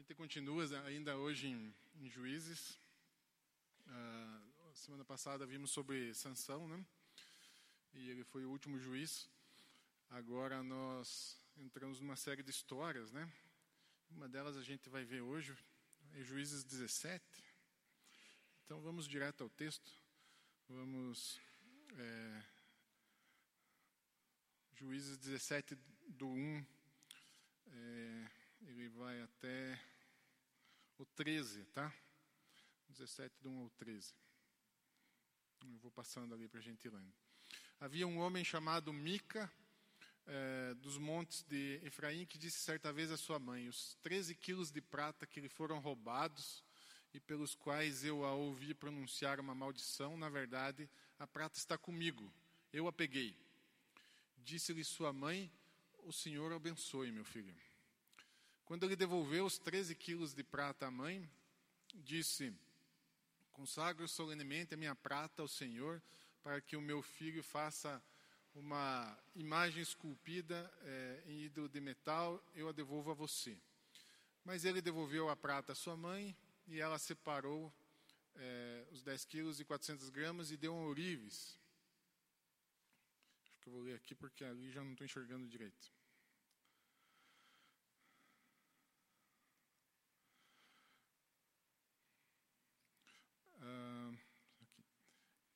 gente continua ainda hoje em, em Juízes. Uh, semana passada vimos sobre Sansão, né? E ele foi o último juiz. Agora nós entramos numa série de histórias, né? Uma delas a gente vai ver hoje, é Juízes 17. Então vamos direto ao texto. Vamos. É, Juízes 17, do 1. É, ele vai até o 13, tá? 17, do 1 ao 13. Eu vou passando ali para a gente ir lendo. Havia um homem chamado Mica, é, dos montes de Efraim, que disse certa vez à sua mãe: Os 13 quilos de prata que lhe foram roubados e pelos quais eu a ouvi pronunciar uma maldição, na verdade, a prata está comigo, eu a peguei. Disse-lhe sua mãe: O Senhor abençoe, meu filho. Quando ele devolveu os 13 quilos de prata à mãe, disse: Consagro solenemente a minha prata ao Senhor, para que o meu filho faça uma imagem esculpida é, em ídolo de metal, eu a devolvo a você. Mas ele devolveu a prata à sua mãe e ela separou é, os 10 quilos e 400 gramas e deu um ourives. Acho que eu vou ler aqui porque ali já não estou enxergando direito.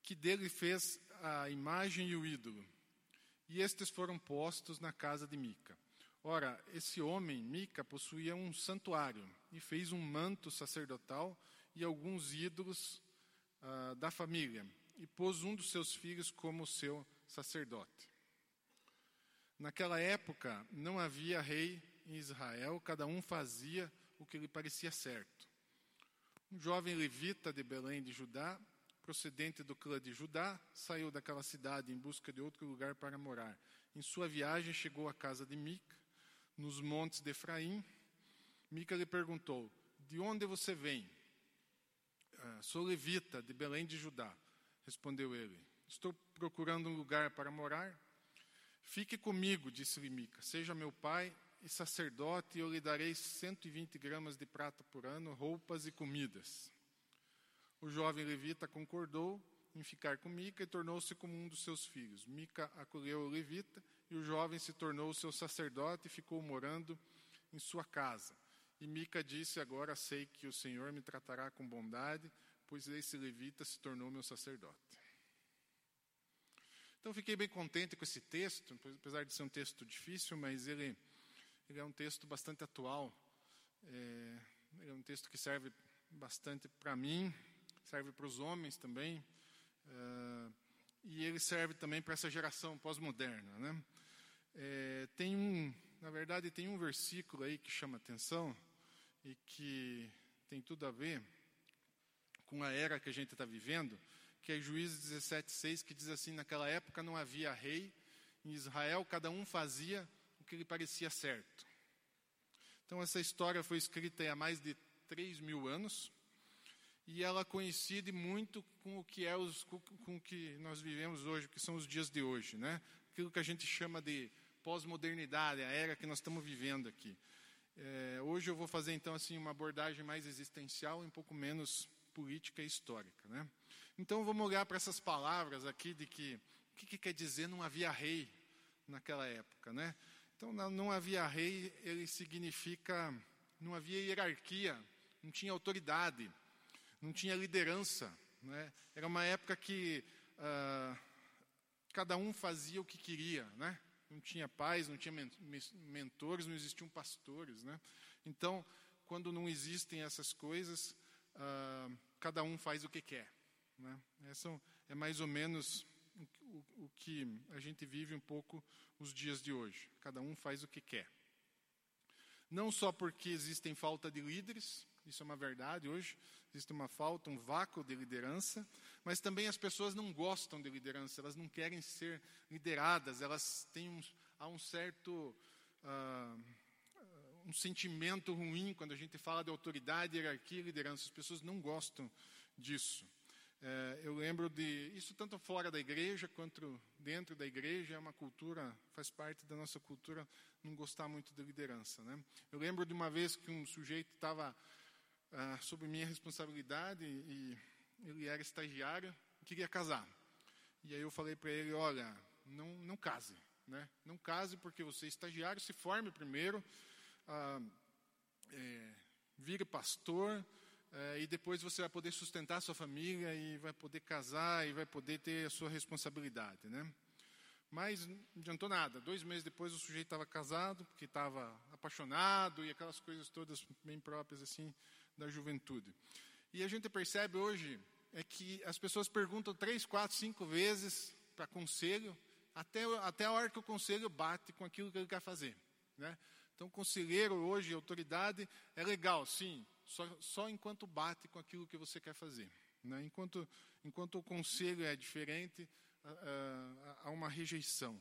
Que dele fez a imagem e o ídolo. E estes foram postos na casa de Mica. Ora, esse homem, Mica, possuía um santuário e fez um manto sacerdotal e alguns ídolos uh, da família, e pôs um dos seus filhos como seu sacerdote. Naquela época não havia rei em Israel, cada um fazia o que lhe parecia certo. Um jovem levita de Belém de Judá, procedente do clã de Judá, saiu daquela cidade em busca de outro lugar para morar. Em sua viagem chegou à casa de Mica, nos montes de Efraim. Mica lhe perguntou: De onde você vem? Ah, sou levita de Belém de Judá, respondeu ele. Estou procurando um lugar para morar. Fique comigo, disse-lhe Mica. Seja meu pai e sacerdote, e eu lhe darei 120 gramas de prata por ano, roupas e comidas. O jovem levita concordou em ficar com Mica e tornou-se como um dos seus filhos. Mica acolheu o levita e o jovem se tornou seu sacerdote e ficou morando em sua casa. E Mica disse: Agora sei que o Senhor me tratará com bondade, pois esse levita se tornou meu sacerdote. Então fiquei bem contente com esse texto, apesar de ser um texto difícil, mas ele ele é um texto bastante atual. É, é um texto que serve bastante para mim, serve para os homens também. É, e ele serve também para essa geração pós-moderna. Né? É, tem um, na verdade, tem um versículo aí que chama atenção e que tem tudo a ver com a era que a gente está vivendo, que é Juízes 17,6, que diz assim: naquela época não havia rei, em Israel cada um fazia o que lhe parecia certo. Então, essa história foi escrita há mais de 3 mil anos e ela coincide muito com o que é os, com o que nós vivemos hoje, que são os dias de hoje, né? Aquilo que a gente chama de pós-modernidade, a era que nós estamos vivendo aqui. É, hoje eu vou fazer então assim uma abordagem mais existencial um pouco menos política e histórica, né? Então vamos olhar para essas palavras aqui de que o que, que quer dizer não havia rei naquela época, né? Então, não havia rei, ele significa, não havia hierarquia, não tinha autoridade, não tinha liderança. Né? Era uma época que ah, cada um fazia o que queria, né? Não tinha pais, não tinha mentores, não existiam pastores, né? Então, quando não existem essas coisas, ah, cada um faz o que quer. Né? Essa é mais ou menos o, o que a gente vive um pouco os dias de hoje. Cada um faz o que quer. Não só porque existem falta de líderes, isso é uma verdade hoje, existe uma falta, um vácuo de liderança, mas também as pessoas não gostam de liderança, elas não querem ser lideradas, elas têm um, há um certo uh, um sentimento ruim quando a gente fala de autoridade, hierarquia e liderança. As pessoas não gostam disso. É, eu lembro de isso tanto fora da igreja quanto dentro da igreja é uma cultura faz parte da nossa cultura não gostar muito de liderança, né? Eu lembro de uma vez que um sujeito estava ah, sob minha responsabilidade e ele era estagiário, queria casar. E aí eu falei para ele, olha, não não case, né? Não case porque você é estagiário, se forme primeiro, ah, é, vire pastor é, e depois você vai poder sustentar a sua família e vai poder casar e vai poder ter a sua responsabilidade, né? Mas não adiantou nada. Dois meses depois o sujeito estava casado, porque estava apaixonado e aquelas coisas todas bem próprias assim da juventude. E a gente percebe hoje é que as pessoas perguntam três, quatro, cinco vezes para conselho, até, até a hora que o conselho bate com aquilo que ele quer fazer, né? Então, conselheiro hoje, autoridade, é legal, sim, só, só enquanto bate com aquilo que você quer fazer. Né? Enquanto, enquanto o conselho é diferente, há uma rejeição.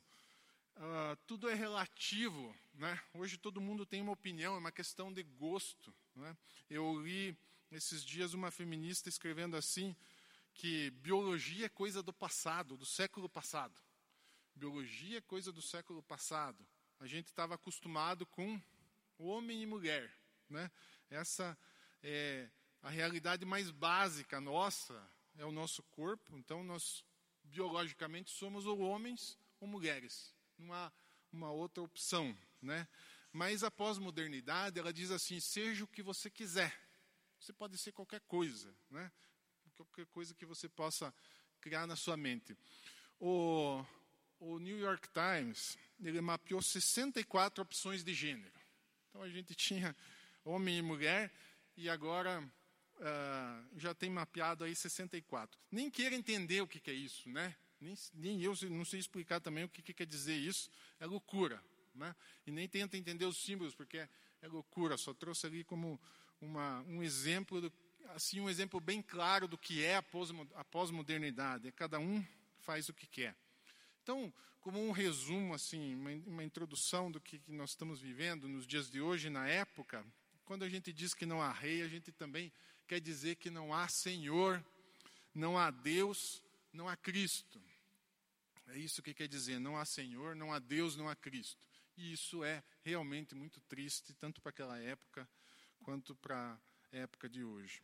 Uh, tudo é relativo, né? Hoje todo mundo tem uma opinião, é uma questão de gosto. Né? Eu li esses dias uma feminista escrevendo assim que biologia é coisa do passado, do século passado. Biologia é coisa do século passado. A gente estava acostumado com homem e mulher, né? Essa é, a realidade mais básica nossa é o nosso corpo, então nós biologicamente somos ou homens ou mulheres, não há uma outra opção, né? Mas a pós-modernidade, ela diz assim, seja o que você quiser. Você pode ser qualquer coisa, né? Qualquer coisa que você possa criar na sua mente. O, o New York Times, ele mapeou 64 opções de gênero. Então a gente tinha homem e mulher, e agora uh, já tem mapeado aí 64. Nem queira entender o que, que é isso, né? Nem, nem, eu não sei explicar também o que, que quer dizer isso. É loucura, né? E nem tenta entender os símbolos, porque é, é loucura. Só trouxe ali como uma, um exemplo, do, assim, um exemplo bem claro do que é a pós-modernidade. É cada um faz o que quer. Então, como um resumo, assim, uma, uma introdução do que, que nós estamos vivendo nos dias de hoje, na época, quando a gente diz que não há rei, a gente também quer dizer que não há Senhor, não há Deus, não há Cristo. É isso que quer dizer, não há Senhor, não há Deus, não há Cristo. E isso é realmente muito triste, tanto para aquela época quanto para a época de hoje.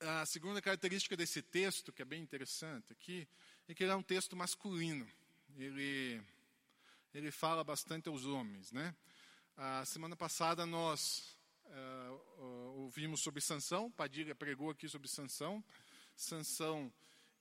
A segunda característica desse texto, que é bem interessante aqui, é que ele é um texto masculino. Ele, ele fala bastante aos homens, né? A semana passada nós uh, ouvimos sobre Sansão, Padilha pregou aqui sobre Sansão. Sansão,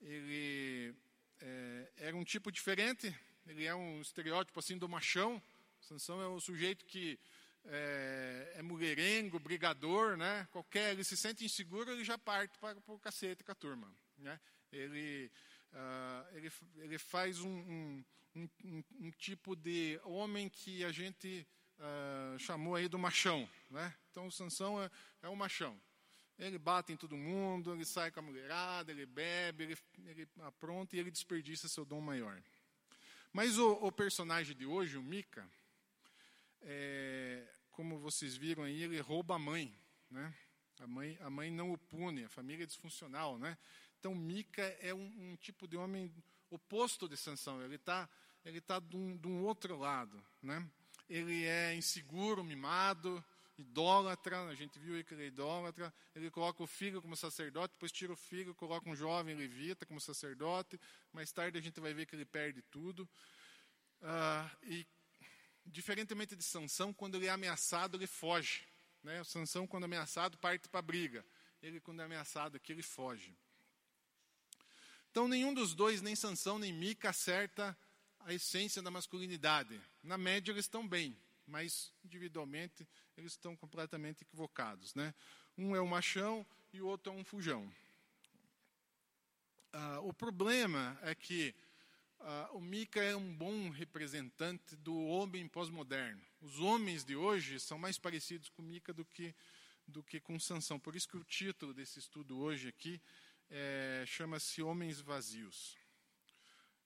ele é, era um tipo diferente, ele é um estereótipo assim do machão. Sansão é o sujeito que é, é mulherengo, brigador, né? Qualquer, ele se sente inseguro, ele já parte para, o cacete com a turma, né? Ele, uh, ele, ele faz um, um, um, um tipo de homem que a gente uh, chamou aí do machão. Né? Então, Sansão é, é um machão. Ele bate em todo mundo, ele sai com a mulherada, ele bebe, ele, ele apronta e ele desperdiça seu dom maior. Mas o, o personagem de hoje, o Mica, é, como vocês viram aí, ele rouba a mãe. Né? A mãe, a mãe não o pune, a família é disfuncional. Né? Então, Mica é um, um tipo de homem oposto de Sansão. Ele está ele tá de, um, de um outro lado. Né? ele é inseguro, mimado, idólatra, a gente viu que ele é idólatra, ele coloca o filho como sacerdote, depois tira o filho, coloca um jovem levita como sacerdote, mais tarde a gente vai ver que ele perde tudo. Ah, e, diferentemente de Sansão, quando ele é ameaçado, ele foge. Né? O Sansão, quando é ameaçado, parte para a briga. Ele, quando é ameaçado aqui, ele foge. Então, nenhum dos dois, nem Sansão, nem Mica, acerta a essência da masculinidade. Na média eles estão bem, mas individualmente eles estão completamente equivocados. Né? Um é um machão e o outro é um fujão. Ah, o problema é que ah, o Mika é um bom representante do homem pós-moderno. Os homens de hoje são mais parecidos com Mika do que, do que com Sansão. Por isso que o título desse estudo hoje aqui é, chama-se Homens Vazios.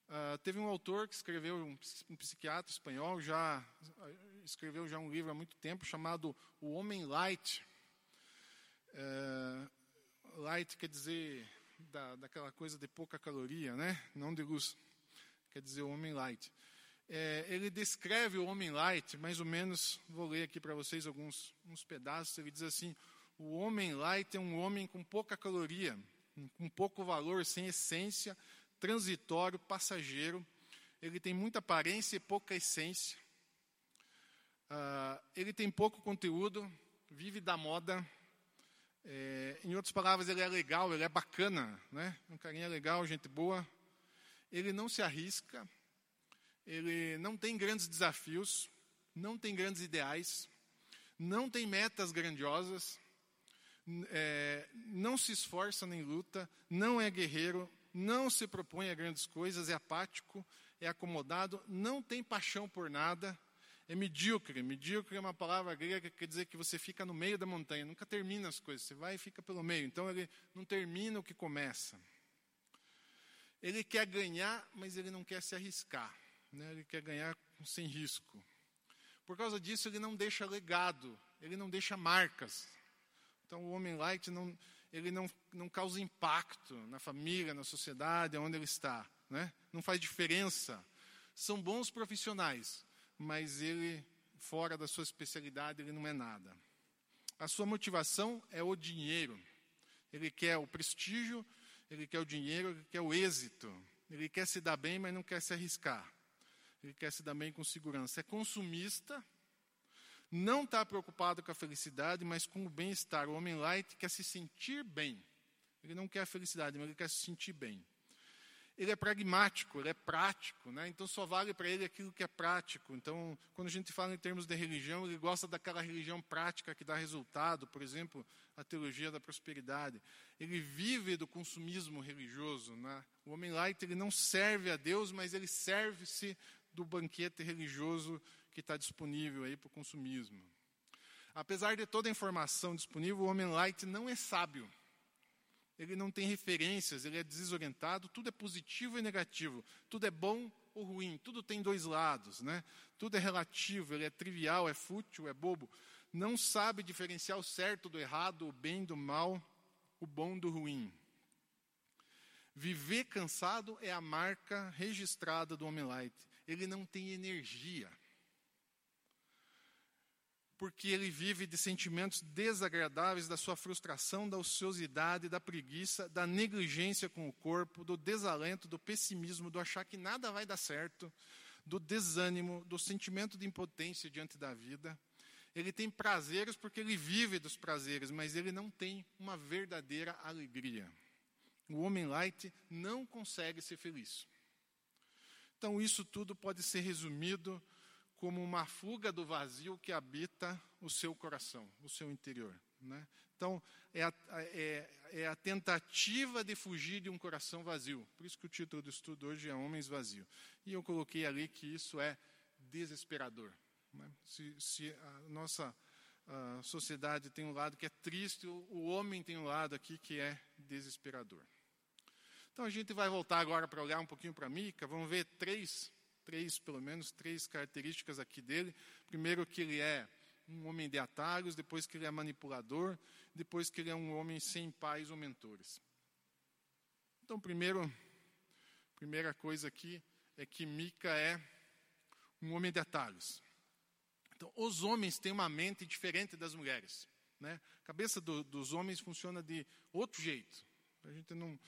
Uh, teve um autor que escreveu, um, um, psiquiatra espanhol, já escreveu já um livro há muito tempo chamado O Homem Light. Uh, light quer dizer da, daquela coisa de pouca caloria, né? Não de luz, quer dizer o homem light. É, ele descreve o homem light, mais ou menos, vou ler aqui para vocês alguns uns pedaços. Ele diz assim: o homem light é um homem com pouca caloria, com pouco valor, sem essência, transitório, passageiro. Ele tem muita aparência e pouca essência. Uh, ele tem pouco conteúdo, vive da moda. É, em outras palavras, ele é legal, ele é bacana, né? Um carinha legal, gente boa. Ele não se arrisca, ele não tem grandes desafios, não tem grandes ideais, não tem metas grandiosas, é, não se esforça nem luta, não é guerreiro, não se propõe a grandes coisas, é apático, é acomodado, não tem paixão por nada, é medíocre. Medíocre é uma palavra grega que quer dizer que você fica no meio da montanha, nunca termina as coisas, você vai e fica pelo meio. Então ele não termina o que começa. Ele quer ganhar, mas ele não quer se arriscar. Né? Ele quer ganhar sem risco. Por causa disso, ele não deixa legado, ele não deixa marcas. Então, o homem light não, ele não, não causa impacto na família, na sociedade, onde ele está. Né? Não faz diferença. São bons profissionais, mas ele, fora da sua especialidade, ele não é nada. A sua motivação é o dinheiro. Ele quer o prestígio, ele quer o dinheiro, ele quer o êxito. Ele quer se dar bem, mas não quer se arriscar. Ele quer se dar bem com segurança. É consumista, não está preocupado com a felicidade, mas com o bem-estar. O homem light quer se sentir bem. Ele não quer a felicidade, mas ele quer se sentir bem. Ele é pragmático, ele é prático, né? então só vale para ele aquilo que é prático. Então, quando a gente fala em termos de religião, ele gosta daquela religião prática que dá resultado, por exemplo, a teologia da prosperidade. Ele vive do consumismo religioso. Né? O homem light ele não serve a Deus, mas ele serve-se do banquete religioso que está disponível aí para o consumismo. Apesar de toda a informação disponível, o homem light não é sábio. Ele não tem referências, ele é desorientado, tudo é positivo e negativo, tudo é bom ou ruim, tudo tem dois lados, né? Tudo é relativo, ele é trivial, é fútil, é bobo. Não sabe diferenciar o certo do errado, o bem do mal, o bom do ruim. Viver cansado é a marca registrada do homem light ele não tem energia. Porque ele vive de sentimentos desagradáveis da sua frustração, da ociosidade, da preguiça, da negligência com o corpo, do desalento, do pessimismo, do achar que nada vai dar certo, do desânimo, do sentimento de impotência diante da vida. Ele tem prazeres porque ele vive dos prazeres, mas ele não tem uma verdadeira alegria. O homem light não consegue ser feliz. Então, isso tudo pode ser resumido como uma fuga do vazio que habita o seu coração, o seu interior. Né? Então, é a, é, é a, tentativa de fugir de um coração vazio. Por isso que o título do estudo hoje é Homens Vazios. E eu coloquei ali que isso é desesperador. Né? Se, se, a nossa a sociedade tem um lado que é triste, o, o homem tem um lado aqui que é desesperador. Então a gente vai voltar agora para olhar um pouquinho para Mica, vamos ver três, três, pelo menos, três características aqui dele. Primeiro que ele é um homem de atalhos, depois que ele é manipulador, depois que ele é um homem sem pais ou mentores. Então, primeiro, primeira coisa aqui é que Mica é um homem de atalhos. Então, os homens têm uma mente diferente das mulheres. Né? A cabeça do, dos homens funciona de outro jeito. A gente não,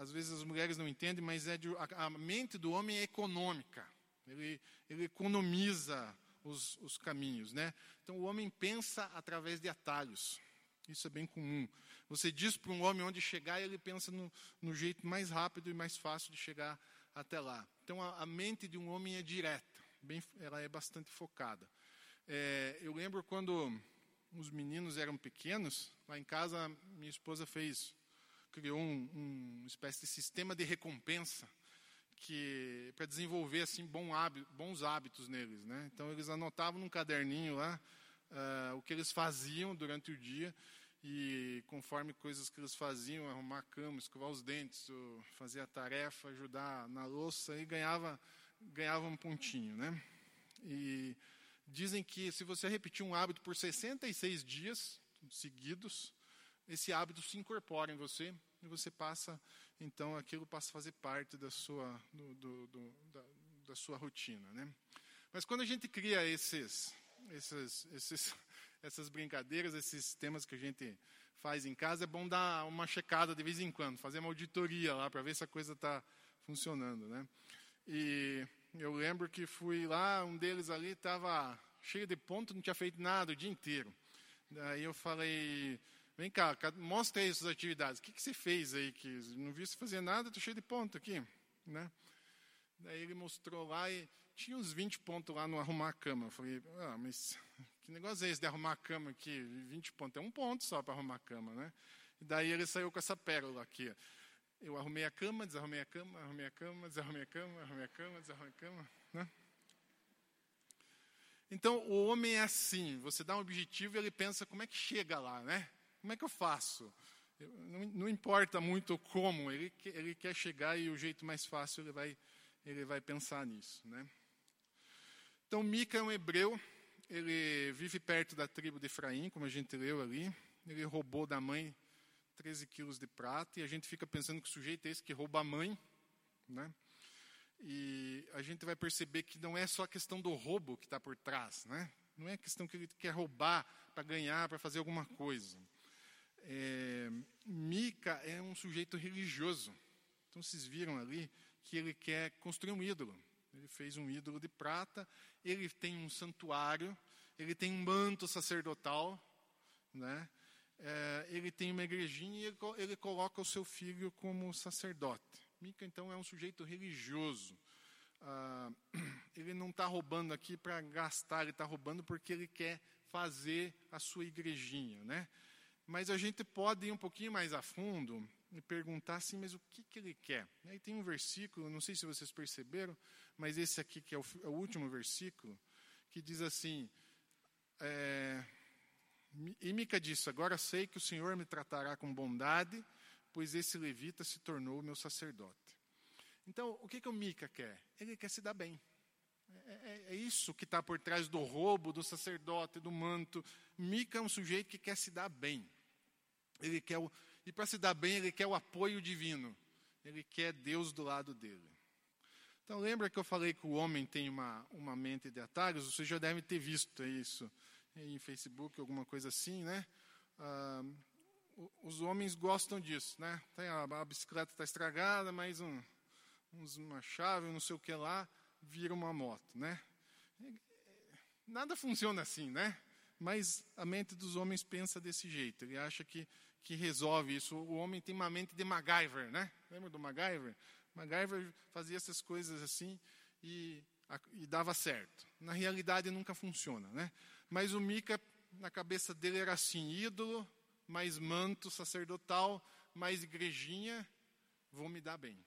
às vezes as mulheres não entendem, mas é de, a, a, mente do homem é econômica. Ele, ele economiza os, os caminhos, né? Então o homem pensa através de atalhos. Isso é bem comum. Você diz para um homem onde chegar e ele pensa no, no, jeito mais rápido e mais fácil de chegar até lá. Então a, a mente de um homem é direta, bem, ela é bastante focada. É, eu lembro quando os meninos eram pequenos, lá em casa minha esposa fez criou um, um, uma espécie de sistema de recompensa que para desenvolver assim bom hábito, bons hábitos neles, né? Então eles anotavam num caderninho lá uh, o que eles faziam durante o dia e conforme coisas que eles faziam, arrumar a cama, escovar os dentes, fazer a tarefa, ajudar na louça e ganhava ganhava um pontinho, né? E dizem que se você repetir um hábito por 66 dias seguidos, esse hábito se incorpora em você e você passa, então aquilo passa a fazer parte da sua, do, do, do, da, da, sua rotina. Né? Mas quando a gente cria esses, esses, esses, essas brincadeiras, esses temas que a gente faz em casa, é bom dar uma checada de vez em quando, fazer uma auditoria lá para ver se a coisa está funcionando. Né? E eu lembro que fui lá, um deles ali estava cheio de ponto, não tinha feito nada o dia inteiro. Daí eu falei, vem cá, mostra aí suas atividades. O que, que você fez aí? Que não vi você fazer nada, estou cheio de ponto aqui. Né? Daí ele mostrou lá e tinha uns 20 pontos lá no arrumar a cama. Eu falei, ah, mas que negócio é esse de arrumar a cama aqui? 20 pontos, é um ponto só para arrumar a cama, né? E daí ele saiu com essa pérola aqui. Eu arrumei a cama, desarrumei a cama, arrumei a cama, desarrumei a cama, arrumei a cama, desarrumei a cama, né? Então, o homem é assim, você dá um objetivo e ele pensa, como é que chega lá, né? Como é que eu faço? Não, importa muito como, ele, ele quer chegar e o jeito mais fácil ele vai, ele vai pensar nisso, né? Então, Mica é um hebreu, ele vive perto da tribo de Efraim, como a gente leu ali. Ele roubou da mãe 13 quilos de prata e a gente fica pensando que o sujeito é esse que rouba a mãe, né? E a gente vai perceber que não é só a questão do roubo que está por trás, né? Não é a questão que ele quer roubar para ganhar, para fazer alguma coisa. É, Mica é um sujeito religioso. Então vocês viram ali que ele quer construir um ídolo. Ele fez um ídolo de prata. Ele tem um santuário. Ele tem um manto sacerdotal, né? É, ele tem uma igrejinha e ele, ele coloca o seu filho como sacerdote. Mica, então, é um sujeito religioso. Ah, ele não está roubando aqui para gastar, ele está roubando porque ele quer fazer a sua igrejinha, né? Mas a gente pode ir um pouquinho mais a fundo e perguntar assim, mas o que, que ele quer? Aí tem um versículo, não sei se vocês perceberam, mas esse aqui que é o, é o último versículo, que diz assim, é, e Mica disse, agora sei que o Senhor me tratará com bondade pois esse levita se tornou meu sacerdote. Então, o que, que o Mica quer? Ele quer se dar bem. É, é, é isso que está por trás do roubo, do sacerdote, do manto. Mica é um sujeito que quer se dar bem. Ele quer o, e para se dar bem, ele quer o apoio divino. Ele quer Deus do lado dele. Então, lembra que eu falei que o homem tem uma, uma mente de atalhos? Você já deve ter visto isso em Facebook, alguma coisa assim, né? Ah, os homens gostam disso, né? a, bicicleta está estragada, mais um, uma chave, não sei o que lá, vira uma moto, né? Nada funciona assim, né? Mas a mente dos homens pensa desse jeito. Ele acha que, que resolve isso. O homem tem uma mente de MacGyver, né? Lembra do MacGyver? MacGyver fazia essas coisas assim e, e dava certo. Na realidade nunca funciona, né? Mas o Mika, na cabeça dele era assim, ídolo, mais manto sacerdotal, mais igrejinha, vou me dar bem.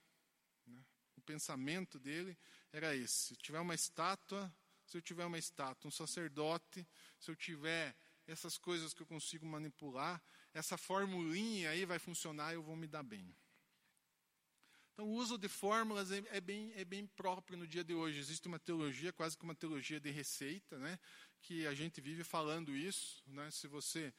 Pensamento dele era esse: se eu tiver uma estátua, se eu tiver uma estátua, um sacerdote, se eu tiver essas coisas que eu consigo manipular, essa formulinha aí vai funcionar e eu vou me dar bem. Então, o uso de fórmulas é, é, bem, é bem próprio no dia de hoje. Existe uma teologia, quase que uma teologia de receita, né? que a gente vive falando isso. Né? Se você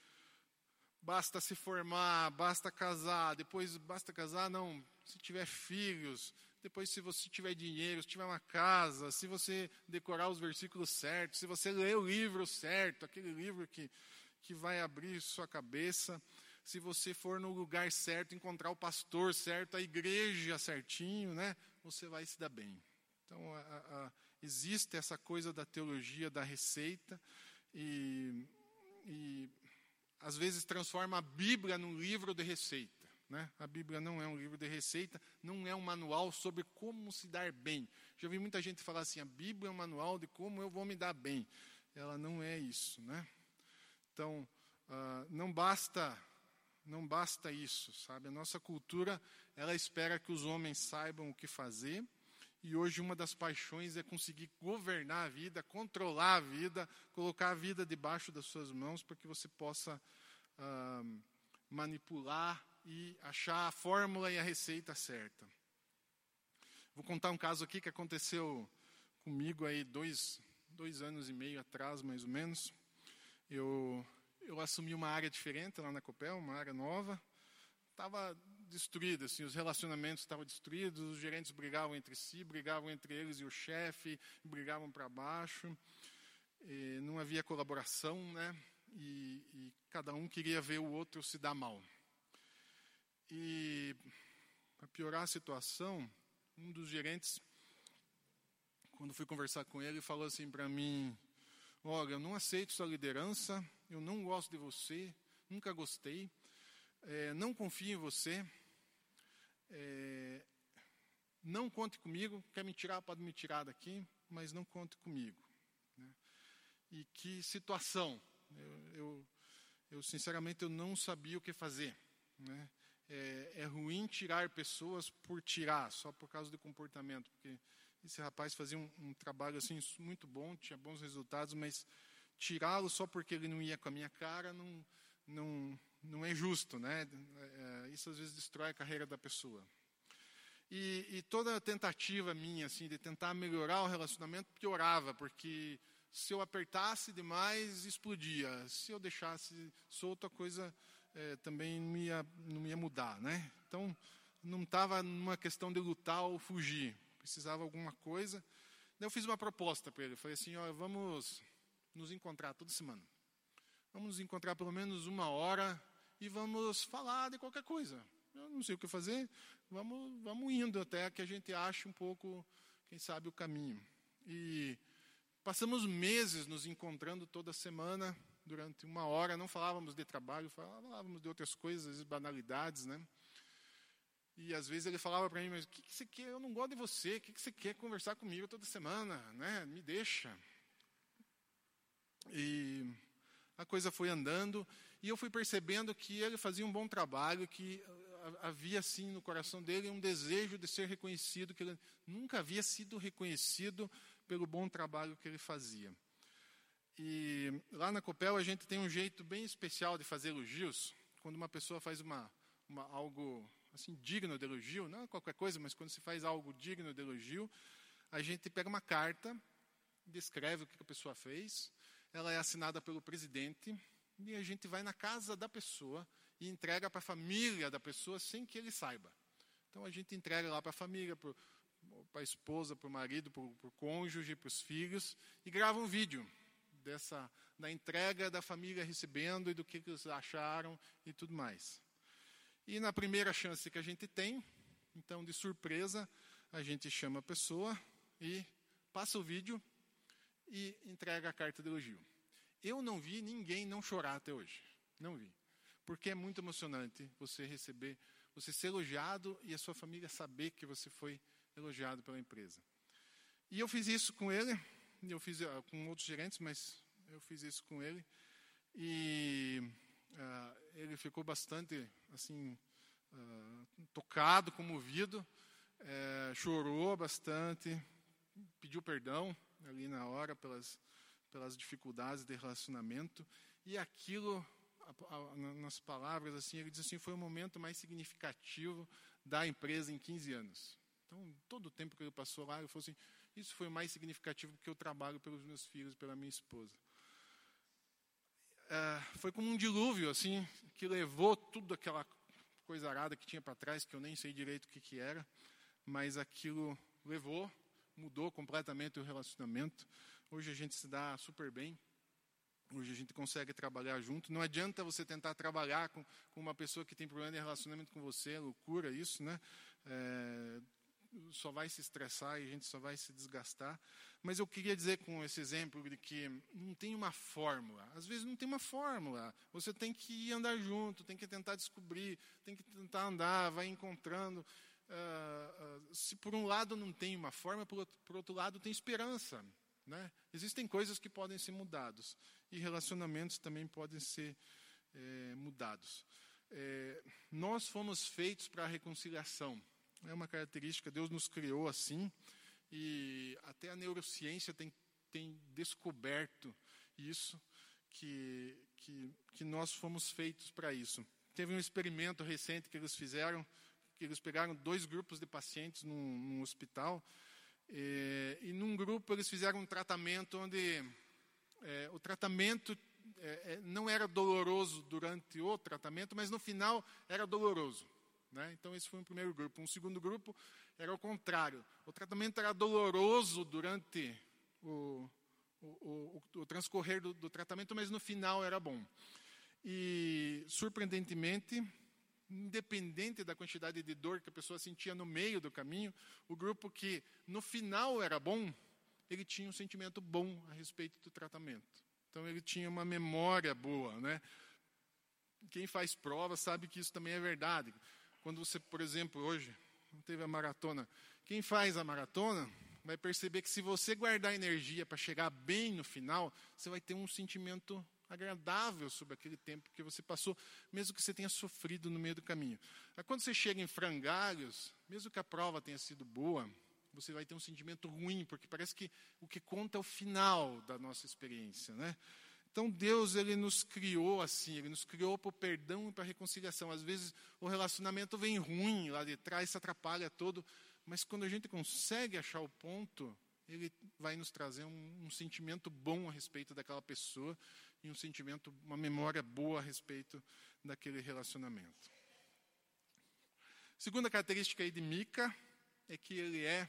basta se formar, basta casar, depois basta casar, não, se tiver filhos, depois se você tiver dinheiro, se tiver uma casa, se você decorar os versículos certos, se você ler o livro certo, aquele livro que, que vai abrir sua cabeça, se você for no lugar certo, encontrar o pastor certo, a igreja certinho, né, você vai se dar bem. Então, a, a, existe essa coisa da teologia da receita e, e às vezes transforma a Bíblia num livro de receita. Né? A Bíblia não é um livro de receita, não é um manual sobre como se dar bem. Já vi muita gente falar assim: a Bíblia é um manual de como eu vou me dar bem. Ela não é isso. Né? Então, uh, não basta. Não basta isso, sabe? A nossa cultura, ela espera que os homens saibam o que fazer, e hoje uma das paixões é conseguir governar a vida, controlar a vida, colocar a vida debaixo das suas mãos para que você possa ah, manipular e achar a fórmula e a receita certa. Vou contar um caso aqui que aconteceu comigo aí dois, dois anos e meio atrás, mais ou menos. Eu, eu assumi uma área diferente lá na Copel, uma área nova. Estava destruída, assim, os relacionamentos estavam destruídos, os gerentes brigavam entre si, brigavam entre eles e o chefe, brigavam para baixo, não havia colaboração, né? E, e, cada um queria ver o outro se dar mal. E para piorar a situação, um dos gerentes, quando fui conversar com ele, falou assim para mim: Olha, eu não aceito sua liderança, eu não gosto de você, nunca gostei, é, não confio em você, é, não conte comigo, quer me tirar, pode me tirar daqui, mas não conte comigo. Né? E que situação, eu, eu, eu, sinceramente eu não sabia o que fazer. Né? É, é ruim tirar pessoas por tirar, só por causa do comportamento, porque esse rapaz fazia um, um trabalho assim muito bom, tinha bons resultados, mas tirá-lo só porque ele não ia com a minha cara não, não, não é justo, né? É, isso às vezes destrói a carreira da pessoa. E, e, toda a tentativa minha, assim, de tentar melhorar o relacionamento piorava, porque se eu apertasse demais, explodia. Se eu deixasse solto, a coisa é, também não ia, não ia mudar, né? Então, não estava numa questão de lutar ou fugir. Precisava alguma coisa. Eu fiz uma proposta para ele. Falei assim, ó, vamos nos encontrar toda semana. Vamos nos encontrar pelo menos uma hora e vamos falar de qualquer coisa. Eu não sei o que fazer, vamos, vamos indo até que a gente ache um pouco, quem sabe, o caminho. E passamos meses nos encontrando toda semana, durante uma hora, não falávamos de trabalho, falávamos de outras coisas, banalidades, né? E às vezes ele falava para mim, mas o que, que, você quer? Eu não gosto de você, o que, que você quer conversar comigo toda semana, né? Me deixa. E a coisa foi andando e eu fui percebendo que ele fazia um bom trabalho, que havia assim no coração dele um desejo de ser reconhecido, que ele nunca havia sido reconhecido pelo bom trabalho que ele fazia. E lá na Copel a gente tem um jeito bem especial de fazer elogios. Quando uma pessoa faz uma, uma algo assim digno de elogio, não é qualquer coisa, mas quando se faz algo digno de elogio, a gente pega uma carta, descreve o que a pessoa fez, ela é assinada pelo presidente e a gente vai na casa da pessoa e entrega para a família da pessoa sem que ele saiba. Então a gente entrega lá para a família, para a esposa, para o marido, para o cônjuge, para os filhos e grava um vídeo dessa da entrega da família recebendo e do que eles acharam e tudo mais. E na primeira chance que a gente tem, então de surpresa, a gente chama a pessoa e passa o vídeo e entrega a carta de elogio. Eu não vi ninguém não chorar até hoje. Não vi. Porque é muito emocionante você receber, você ser elogiado e a sua família saber que você foi elogiado pela empresa. E eu fiz isso com ele, eu fiz uh, com outros gerentes, mas eu fiz isso com ele. E uh, ele ficou bastante assim uh, tocado, comovido, uh, chorou bastante, pediu perdão ali na hora pelas, pelas dificuldades de relacionamento. E aquilo, a, a, nas palavras, assim, ele diz assim, foi o momento mais significativo da empresa em 15 anos. Então, todo o tempo que ele passou lá, ele falou assim, isso foi mais significativo que eu trabalho pelos meus filhos, pela minha esposa. É, foi como um dilúvio, assim, que levou tudo aquela coisa arada que tinha para trás, que eu nem sei direito o que, que era, mas aquilo levou mudou completamente o relacionamento. Hoje a gente se dá super bem. Hoje a gente consegue trabalhar junto. Não adianta você tentar trabalhar com, com uma pessoa que tem problema de relacionamento com você, é loucura isso, né? É, só vai se estressar e a gente só vai se desgastar. Mas eu queria dizer com esse exemplo de que não tem uma fórmula. Às vezes não tem uma fórmula. Você tem que andar junto, tem que tentar descobrir, tem que tentar andar, vai encontrando. Uh, uh, se por um lado não tem uma forma, por outro, por outro lado tem esperança. Né? Existem coisas que podem ser mudadas e relacionamentos também podem ser é, mudados. É, nós fomos feitos para a reconciliação. É uma característica, Deus nos criou assim e até a neurociência tem, tem descoberto isso, que, que, que nós fomos feitos para isso. Teve um experimento recente que eles fizeram que eles pegaram dois grupos de pacientes num, num hospital, e, e, num grupo eles fizeram um tratamento onde é, o tratamento é, é, não era doloroso durante o tratamento, mas no final era doloroso. Né? Então, esse foi o primeiro grupo. Um segundo grupo era o contrário. O tratamento era doloroso durante o, o, o, o transcorrer do, do tratamento, mas no final era bom. E, surpreendentemente, independente da quantidade de dor que a pessoa sentia no meio do caminho, o grupo que no final era bom, ele tinha um sentimento bom a respeito do tratamento. Então ele tinha uma memória boa, né? Quem faz prova sabe que isso também é verdade. Quando você, por exemplo, hoje teve a maratona, quem faz a maratona vai perceber que se você guardar energia para chegar bem no final, você vai ter um sentimento agradável sobre aquele tempo que você passou, mesmo que você tenha sofrido no meio do caminho. Quando você chega em frangalhos, mesmo que a prova tenha sido boa, você vai ter um sentimento ruim, porque parece que o que conta é o final da nossa experiência, né? Então Deus ele nos criou assim, ele nos criou para o perdão e para a reconciliação. Às vezes o relacionamento vem ruim lá de trás, se atrapalha todo, mas quando a gente consegue achar o ponto, ele vai nos trazer um, um sentimento bom a respeito daquela pessoa e um sentimento, uma memória boa a respeito daquele relacionamento. Segunda característica aí de Mica é que ele é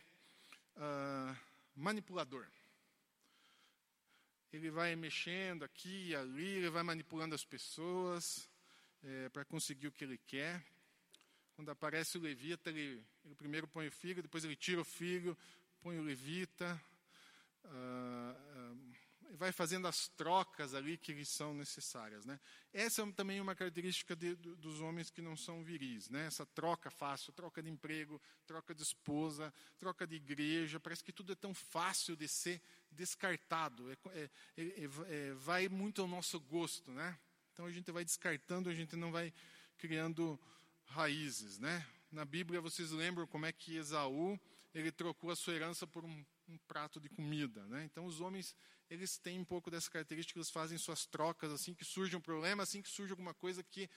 uh, manipulador. Ele vai mexendo aqui e ali, ele vai manipulando as pessoas é, para conseguir o que ele quer. Quando aparece o levita, ele, ele, primeiro põe o filho, depois ele tira o filho, põe o levita. Uh, vai fazendo as trocas ali que são necessárias. Né? Essa é também uma característica de, dos homens que não são viris. Né? Essa troca fácil, troca de emprego, troca de esposa, troca de igreja, parece que tudo é tão fácil de ser descartado. É, é, é, é, vai muito ao nosso gosto. Né? Então a gente vai descartando, a gente não vai criando raízes. Né? Na Bíblia vocês lembram como é que Esaú ele trocou a sua herança por um, um prato de comida. Né? Então os homens eles têm um pouco dessa característica, eles fazem suas trocas assim que surge um problema, assim que surge alguma coisa que,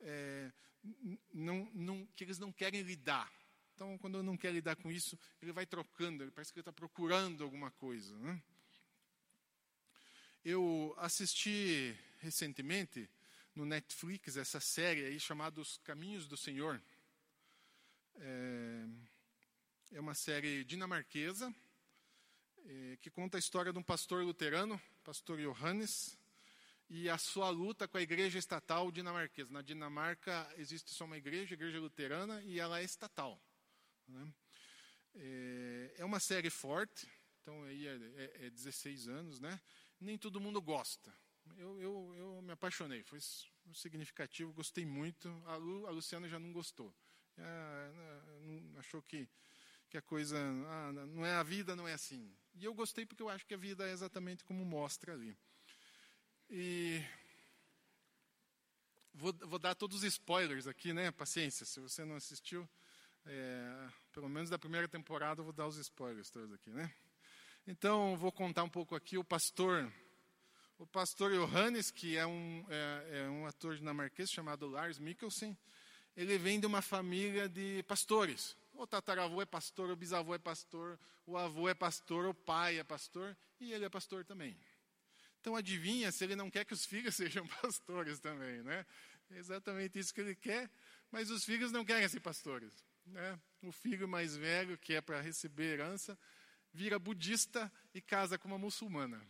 é, não, não, que eles não querem lidar. Então, quando não quer lidar com isso, ele vai trocando, ele parece que ele está procurando alguma coisa. Né? Eu assisti recentemente no Netflix essa série aí chamada Os Caminhos do Senhor. É, é uma série dinamarquesa que conta a história de um pastor luterano, pastor Johannes, e a sua luta com a igreja estatal dinamarquesa. Na Dinamarca existe só uma igreja, igreja luterana, e ela é estatal. Né? É, é uma série forte, então aí é, é, é 16 anos, né? Nem todo mundo gosta. Eu, eu, eu me apaixonei, foi significativo, gostei muito. A, Lu, a Luciana já não gostou. É, não, achou que que a coisa ah, não é a vida não é assim. E eu gostei porque eu acho que a vida é exatamente como mostra ali. E vou, vou dar todos os spoilers aqui, né? Paciência, se você não assistiu, é, pelo menos da primeira temporada, eu vou dar os spoilers todos aqui, né? Então, vou contar um pouco aqui o pastor, o pastor Johannes, que é um, é, é um ator dinamarquês chamado Lars Mikkelsen. Ele vem de uma família de pastores. O tataravô é pastor, o bisavô é pastor, o avô é pastor, o pai é pastor e ele é pastor também. Então adivinha se ele não quer que os filhos sejam pastores também, né? É exatamente isso que ele quer, mas os filhos não querem ser pastores. Né? O filho mais velho, que é para receber herança, vira budista e casa com uma muçulmana.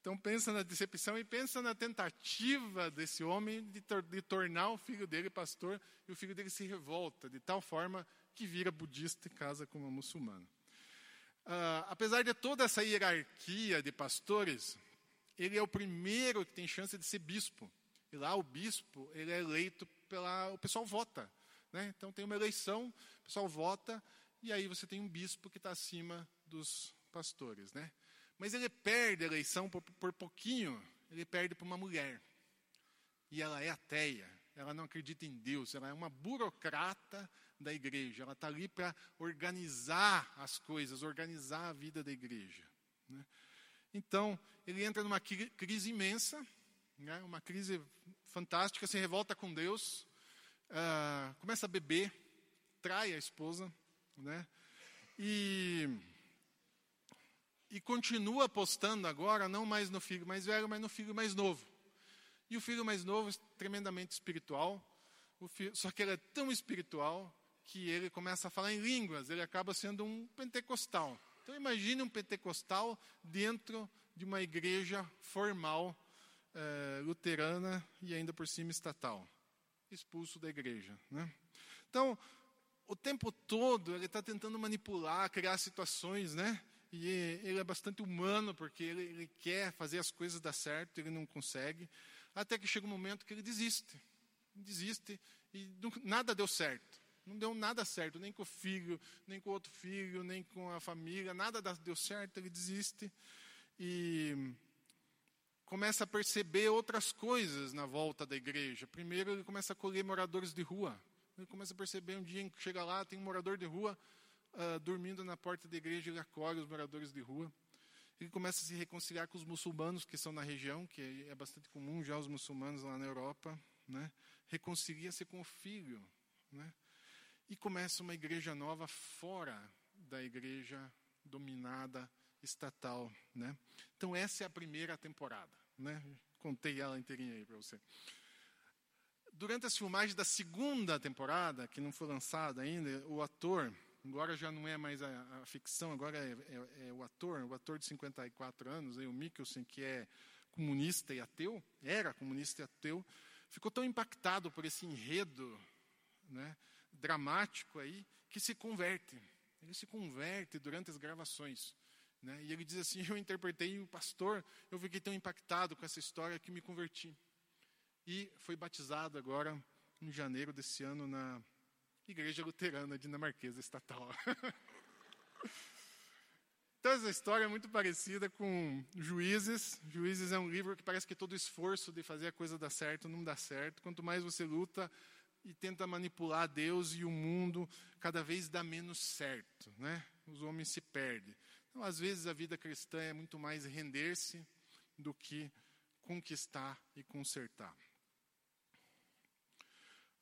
Então pensa na decepção e pensa na tentativa desse homem de, tor de, tornar o filho dele pastor e o filho dele se revolta de tal forma que vira budista e casa com uma muçulmana. Uh, apesar de toda essa hierarquia de pastores, ele é o primeiro que tem chance de ser bispo. E lá o bispo ele é eleito pela o pessoal vota, né? Então tem uma eleição, o pessoal vota e aí você tem um bispo que está acima dos pastores, né? Mas ele perde a eleição por, por pouquinho, ele perde para uma mulher. E ela é ateia, ela não acredita em Deus, ela é uma burocrata da igreja, ela está ali para organizar as coisas, organizar a vida da igreja. Né? Então, ele entra numa crise imensa, né? uma crise fantástica, se revolta com Deus, uh, começa a beber, trai a esposa, né? e e continua apostando agora, não mais no filho mais velho, mas no filho mais novo. E o filho mais novo, tremendamente espiritual, filho, só que ele é tão espiritual que ele começa a falar em línguas, ele acaba sendo um pentecostal. Então imagine um pentecostal dentro de uma igreja formal é, luterana e ainda por cima estatal, expulso da igreja. Né? Então, o tempo todo ele está tentando manipular, criar situações, né? E ele é bastante humano porque ele, ele quer fazer as coisas dar certo, ele não consegue, até que chega um momento que ele desiste, desiste e nada deu certo. Não deu nada certo, nem com o filho, nem com o outro filho, nem com a família, nada deu certo, ele desiste. E começa a perceber outras coisas na volta da igreja. Primeiro, ele começa a colher moradores de rua. Ele começa a perceber um dia que chega lá, tem um morador de rua uh, dormindo na porta da igreja, ele acolhe os moradores de rua. Ele começa a se reconciliar com os muçulmanos que estão na região, que é bastante comum já os muçulmanos lá na Europa. Né? Reconcilia-se com o filho. Né? e começa uma igreja nova fora da igreja dominada estatal, né? Então essa é a primeira temporada, né? Contei ela inteirinha aí para você. Durante as filmagens da segunda temporada, que não foi lançada ainda, o ator, agora já não é mais a, a ficção, agora é, é, é, o ator, o ator de 54 anos, o Mikkelsen, que é comunista e ateu, era comunista e ateu, ficou tão impactado por esse enredo, né? dramático aí que se converte. Ele se converte durante as gravações. Né? E ele diz assim: Eu interpretei o pastor, eu fiquei tão impactado com essa história que me converti. E foi batizado agora, em janeiro desse ano, na Igreja Luterana Dinamarquesa Estatal. então, essa história é muito parecida com Juízes. Juízes é um livro que parece que todo esforço de fazer a coisa dar certo não dá certo. Quanto mais você luta, e tenta manipular Deus e o mundo, cada vez dá menos certo, né? Os homens se perdem. Então, às vezes a vida cristã é muito mais render-se do que conquistar e consertar.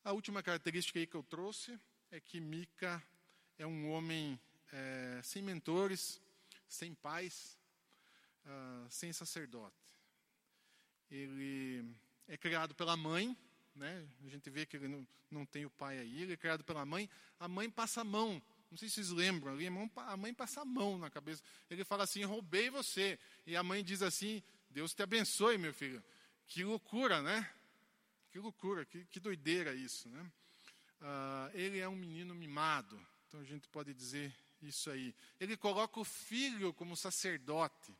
A última característica aí que eu trouxe é que Mica é um homem é, sem mentores, sem pais, uh, sem sacerdote. Ele é criado pela mãe, né? A gente vê que ele não, não tem o pai aí, ele é criado pela mãe. A mãe passa a mão. Não sei se vocês lembram, a mãe passa a mão na cabeça. Ele fala assim: roubei você. E a mãe diz assim: Deus te abençoe, meu filho. Que loucura, né? Que loucura, que, que doideira isso, né? Ah, ele é um menino mimado. Então a gente pode dizer isso aí. Ele coloca o filho como sacerdote.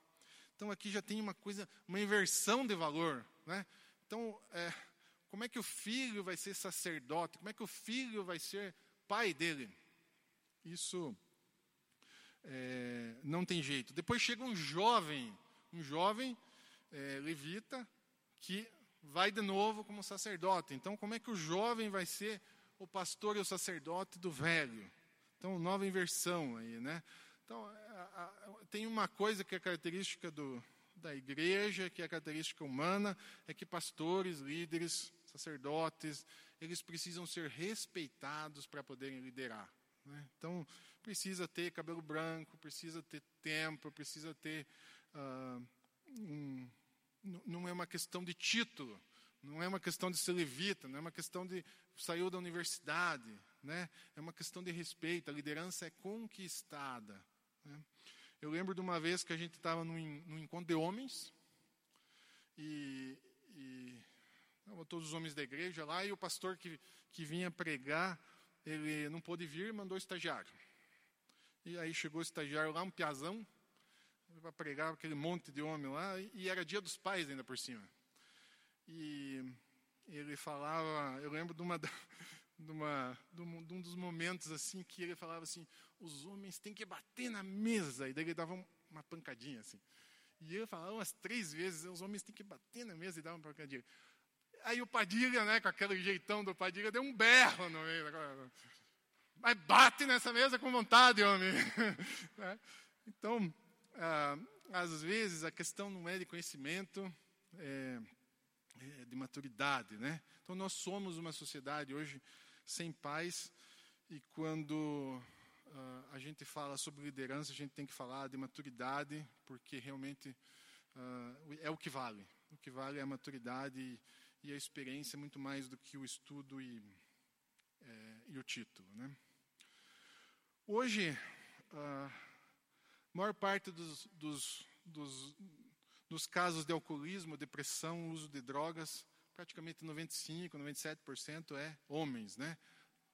Então aqui já tem uma coisa, uma inversão de valor, né? Então, é, como é que o filho vai ser sacerdote? Como é que o filho vai ser pai dele? Isso é, não tem jeito. Depois chega um jovem, um jovem é, levita que vai de novo como sacerdote. Então, como é que o jovem vai ser o pastor e o sacerdote do velho? Então, nova inversão aí, né? Então, a, a, tem uma coisa que é característica do, da igreja, que é característica humana, é que pastores, líderes, sacerdotes, eles precisam ser respeitados para poderem liderar. Né? Então, precisa ter cabelo branco, precisa ter tempo, precisa ter. Uh, um, não é uma questão de título, não é uma questão de ser levita, não é uma questão de saiu da universidade, né? é uma questão de respeito. A liderança é conquistada. Né? Eu lembro de uma vez que a gente estava num, num encontro de homens e, e todos os homens da igreja lá, e o pastor que, que vinha pregar, ele não pôde vir, mandou o estagiário. E aí chegou o estagiário lá, um piazão, para pregar aquele monte de homem lá, e era dia dos pais ainda por cima. E ele falava, eu lembro de uma, de, uma, de um dos momentos assim que ele falava assim, os homens têm que bater na mesa, e daí ele dava uma pancadinha assim. E ele falava umas três vezes, os homens têm que bater na mesa e dar uma pancadinha. Aí o Padilha, né, com aquele jeitão do Padilha, deu um berro no meio. Mas bate nessa mesa com vontade, homem. Né? então, ah, às vezes, a questão não é de conhecimento, é, é de maturidade. Né? Então, nós somos uma sociedade hoje sem paz, e quando ah, a gente fala sobre liderança, a gente tem que falar de maturidade, porque realmente ah, é o que vale. O que vale é a maturidade e, e a experiência muito mais do que o estudo e, é, e o título. Né? Hoje, a maior parte dos, dos, dos, dos casos de alcoolismo, depressão, uso de drogas, praticamente 95%, 97% é homens. Né?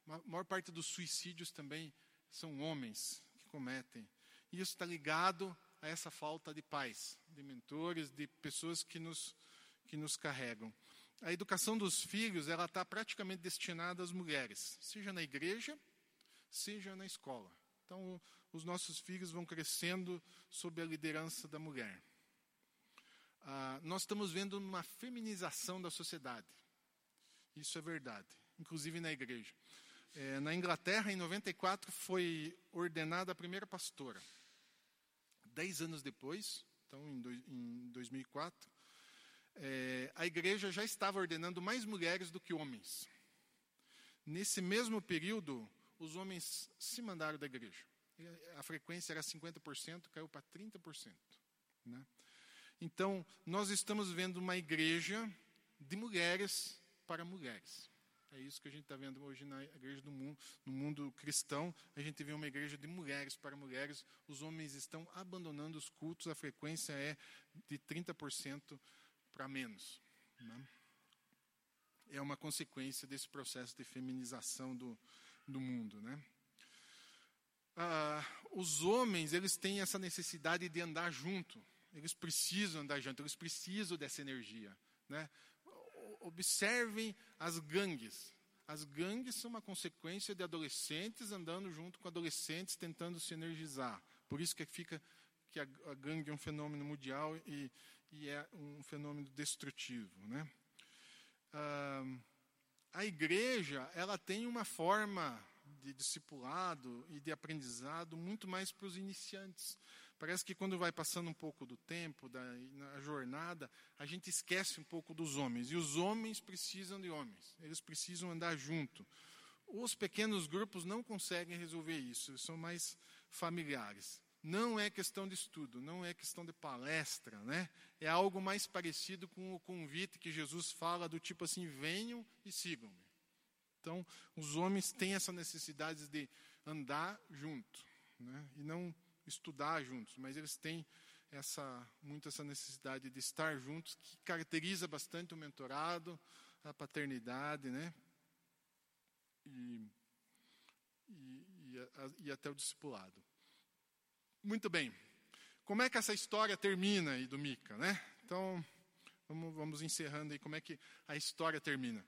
A maior parte dos suicídios também são homens que cometem. E isso está ligado a essa falta de pais, de mentores, de pessoas que nos, que nos carregam. A educação dos filhos ela está praticamente destinada às mulheres, seja na igreja, seja na escola. Então, os nossos filhos vão crescendo sob a liderança da mulher. Ah, nós estamos vendo uma feminização da sociedade. Isso é verdade, inclusive na igreja. É, na Inglaterra, em 94, foi ordenada a primeira pastora. Dez anos depois, então em, do, em 2004, é, a igreja já estava ordenando mais mulheres do que homens. Nesse mesmo período, os homens se mandaram da igreja. A frequência era 50%, caiu para 30%. Né? Então, nós estamos vendo uma igreja de mulheres para mulheres. É isso que a gente está vendo hoje na igreja do mundo, no mundo cristão. A gente vê uma igreja de mulheres para mulheres. Os homens estão abandonando os cultos, a frequência é de 30% para menos. Né? É uma consequência desse processo de feminização do, do mundo. Né? Ah, os homens eles têm essa necessidade de andar junto. Eles precisam andar junto, eles precisam dessa energia. Né? observem as gangues. As gangues são uma consequência de adolescentes andando junto com adolescentes tentando se energizar. Por isso que fica que a, gangue é um fenômeno mundial e, e é um fenômeno destrutivo, né? Ah, a igreja ela tem uma forma de discipulado e de aprendizado muito mais para os iniciantes. Parece que quando vai passando um pouco do tempo, da na jornada, a gente esquece um pouco dos homens. E os homens precisam de homens. Eles precisam andar junto. Os pequenos grupos não conseguem resolver isso, eles são mais familiares. Não é questão de estudo, não é questão de palestra, né? É algo mais parecido com o convite que Jesus fala do tipo assim: venham e sigam-me. Então, os homens têm essa necessidade de andar junto, né? E não estudar juntos, mas eles têm essa muito essa necessidade de estar juntos, que caracteriza bastante o mentorado, a paternidade, né? E, e, e, a, e até o discipulado. Muito bem. Como é que essa história termina aí do Mica, né? Então, vamos, vamos encerrando aí como é que a história termina.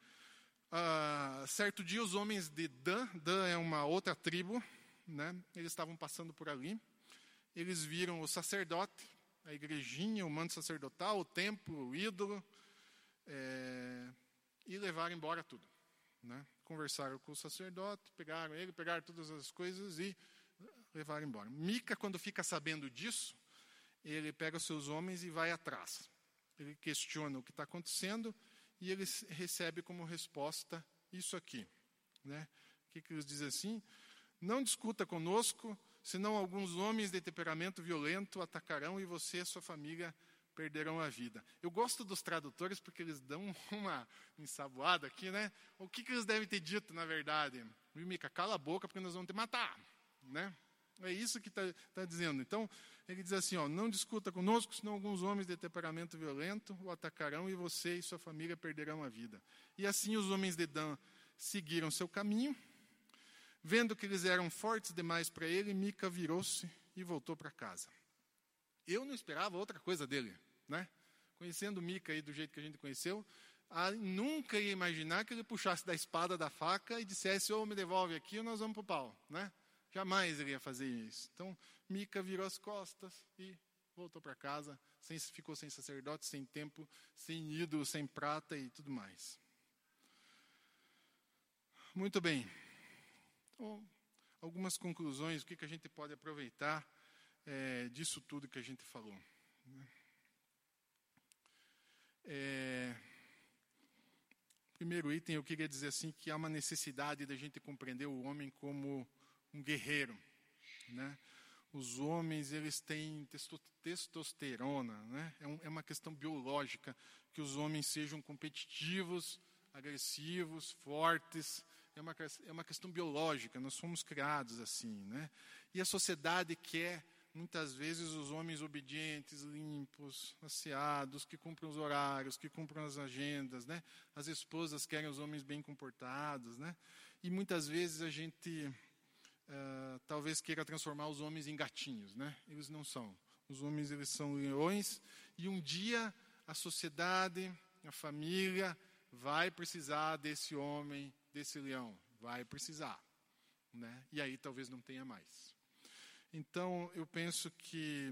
Uh, certo dia, os homens de Dan, Dan é uma outra tribo, né? Eles estavam passando por ali eles viram o sacerdote, a igrejinha, o manto sacerdotal, o templo, o ídolo, é, e levaram embora tudo. Né? Conversaram com o sacerdote, pegaram ele, pegaram todas as coisas e levaram embora. Mica, quando fica sabendo disso, ele pega seus homens e vai atrás. Ele questiona o que está acontecendo e ele recebe como resposta isso aqui. Né? O que, que eles dizem assim? Não discuta conosco, senão alguns homens de temperamento violento atacarão e você e sua família perderão a vida. Eu gosto dos tradutores porque eles dão uma ensaboada aqui, né? O que, que eles devem ter dito, na verdade? Mica, cala a boca porque nós vamos te matar, né? É isso que está tá dizendo. Então, ele diz assim, ó, não discuta conosco, senão alguns homens de temperamento violento o atacarão e você e sua família perderão a vida. E assim os homens de Dan seguiram seu caminho, Vendo que eles eram fortes demais para ele, Mica virou-se e voltou para casa. Eu não esperava outra coisa dele, né? Conhecendo Mica aí do jeito que a gente conheceu, nunca ia imaginar que ele puxasse da espada, da faca e dissesse: ou oh, me devolve aqui ou nós vamos para o pau, né? Jamais ele ia fazer isso. Então, Mica virou as costas e voltou para casa, sem, ficou sem sacerdote, sem tempo, sem ídolo, sem prata e tudo mais. Muito bem. Então, algumas conclusões, o que, que a gente pode aproveitar é, disso tudo que a gente falou. Né? É, primeiro item, eu queria dizer assim que há uma necessidade da gente compreender o homem como um guerreiro, né? Os homens eles têm testosterona, né? É, um, é uma questão biológica que os homens sejam competitivos, agressivos, fortes, é uma, é uma questão biológica, nós fomos criados assim. Né? E a sociedade quer, muitas vezes, os homens obedientes, limpos, asseados, que cumprem os horários, que cumprem as agendas. Né? As esposas querem os homens bem comportados. Né? E muitas vezes a gente uh, talvez queira transformar os homens em gatinhos. Né? Eles não são. Os homens eles são leões. E um dia a sociedade, a família, vai precisar desse homem, desse leão. Vai precisar. Né? E aí talvez não tenha mais. Então, eu penso que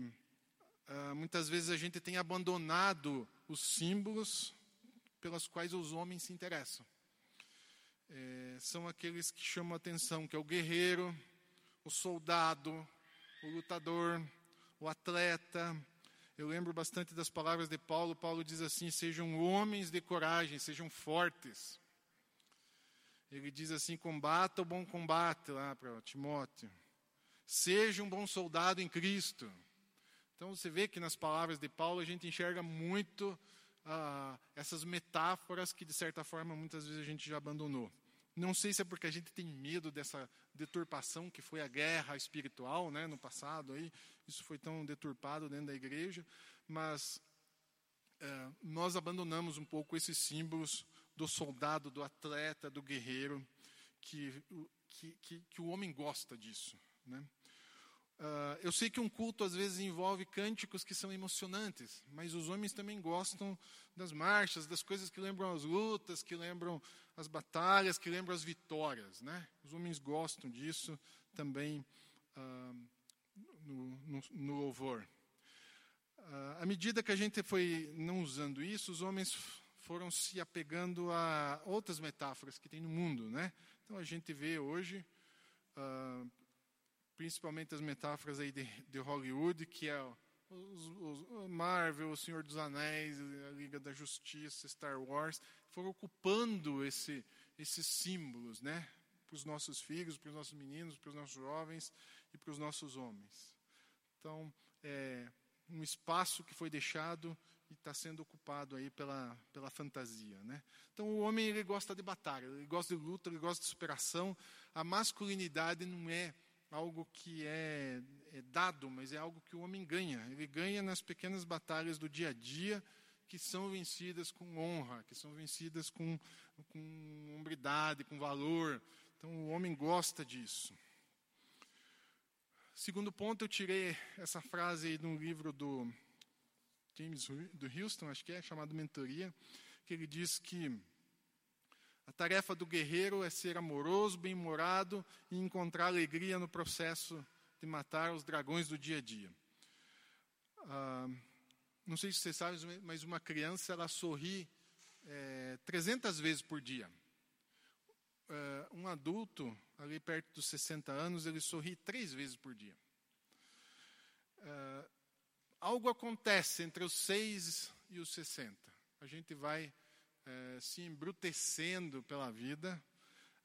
uh, muitas vezes a gente tem abandonado os símbolos pelos quais os homens se interessam. É, são aqueles que chamam a atenção, que é o guerreiro, o soldado, o lutador, o atleta, eu lembro bastante das palavras de Paulo. Paulo diz assim: sejam homens de coragem, sejam fortes. Ele diz assim: combata o bom combate lá para Timóteo. Seja um bom soldado em Cristo. Então você vê que nas palavras de Paulo a gente enxerga muito ah, essas metáforas que de certa forma muitas vezes a gente já abandonou. Não sei se é porque a gente tem medo dessa deturpação que foi a guerra espiritual, né, no passado aí, isso foi tão deturpado dentro da igreja, mas é, nós abandonamos um pouco esses símbolos do soldado, do atleta, do guerreiro, que, que, que, que o homem gosta disso, né? Uh, eu sei que um culto às vezes envolve cânticos que são emocionantes, mas os homens também gostam das marchas, das coisas que lembram as lutas, que lembram as batalhas, que lembram as vitórias. Né? Os homens gostam disso também uh, no, no, no, louvor. Uh, à medida que a gente foi não usando isso, os homens foram se apegando a outras metáforas que tem no mundo. Né? Então a gente vê hoje principalmente as metáforas aí de, de Hollywood, que é os, os Marvel, O Senhor dos Anéis, a Liga da Justiça, Star Wars, foram ocupando esse, esses símbolos, né? Para os nossos filhos, para os nossos meninos, para os nossos jovens e para os nossos homens. Então, é um espaço que foi deixado e está sendo ocupado aí pela, pela fantasia, né? Então, o homem ele gosta de batalha, ele gosta de luta, ele gosta de superação. A masculinidade não é algo que é, é dado, mas é algo que o homem ganha. Ele ganha nas pequenas batalhas do dia a dia, que são vencidas com honra, que são vencidas com, com hombridade, com valor. Então o homem gosta disso. Segundo ponto, eu tirei essa frase aí de um livro do James do Houston, acho que é, chamado Mentoria, que ele diz que a tarefa do guerreiro é ser amoroso, bem-humorado e encontrar alegria no processo de matar os dragões do dia a dia. Ah, não sei se você sabe, mas uma criança ela sorri é, 300 vezes por dia. É, um adulto, ali perto dos 60 anos, ele sorri três vezes por dia. É, algo acontece entre os 6 e os 60. A gente vai é, se embrutecendo pela vida,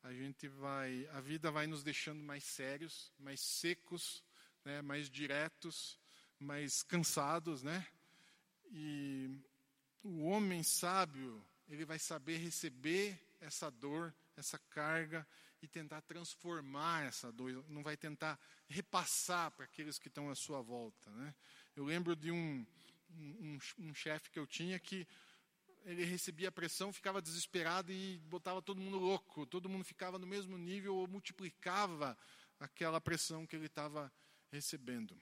a gente vai, a vida vai nos deixando mais sérios, mais secos, né, mais diretos, mais cansados, né? E o homem sábio, ele vai saber receber essa dor, essa carga e tentar transformar essa dor, não vai tentar repassar para aqueles que estão à sua volta, né? Eu lembro de um, um, um chefe que eu tinha que ele recebia pressão, ficava desesperado e botava todo mundo louco. Todo mundo ficava no mesmo nível ou multiplicava aquela pressão que ele estava recebendo.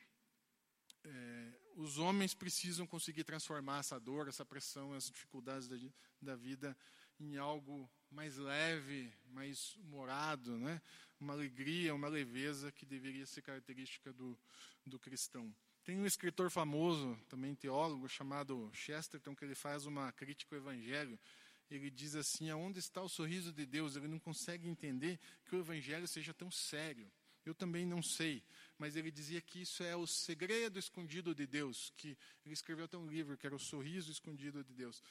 É, os homens precisam conseguir transformar essa dor, essa pressão, as dificuldades da, da vida em algo mais leve, mais humorado, né? uma alegria, uma leveza que deveria ser característica do, do cristão. Tem um escritor famoso, também teólogo, chamado Chesterton, que ele faz uma crítica ao Evangelho. Ele diz assim: aonde está o sorriso de Deus? Ele não consegue entender que o Evangelho seja tão sério. Eu também não sei, mas ele dizia que isso é o segredo escondido de Deus. Que ele escreveu até um livro que era o sorriso escondido de Deus.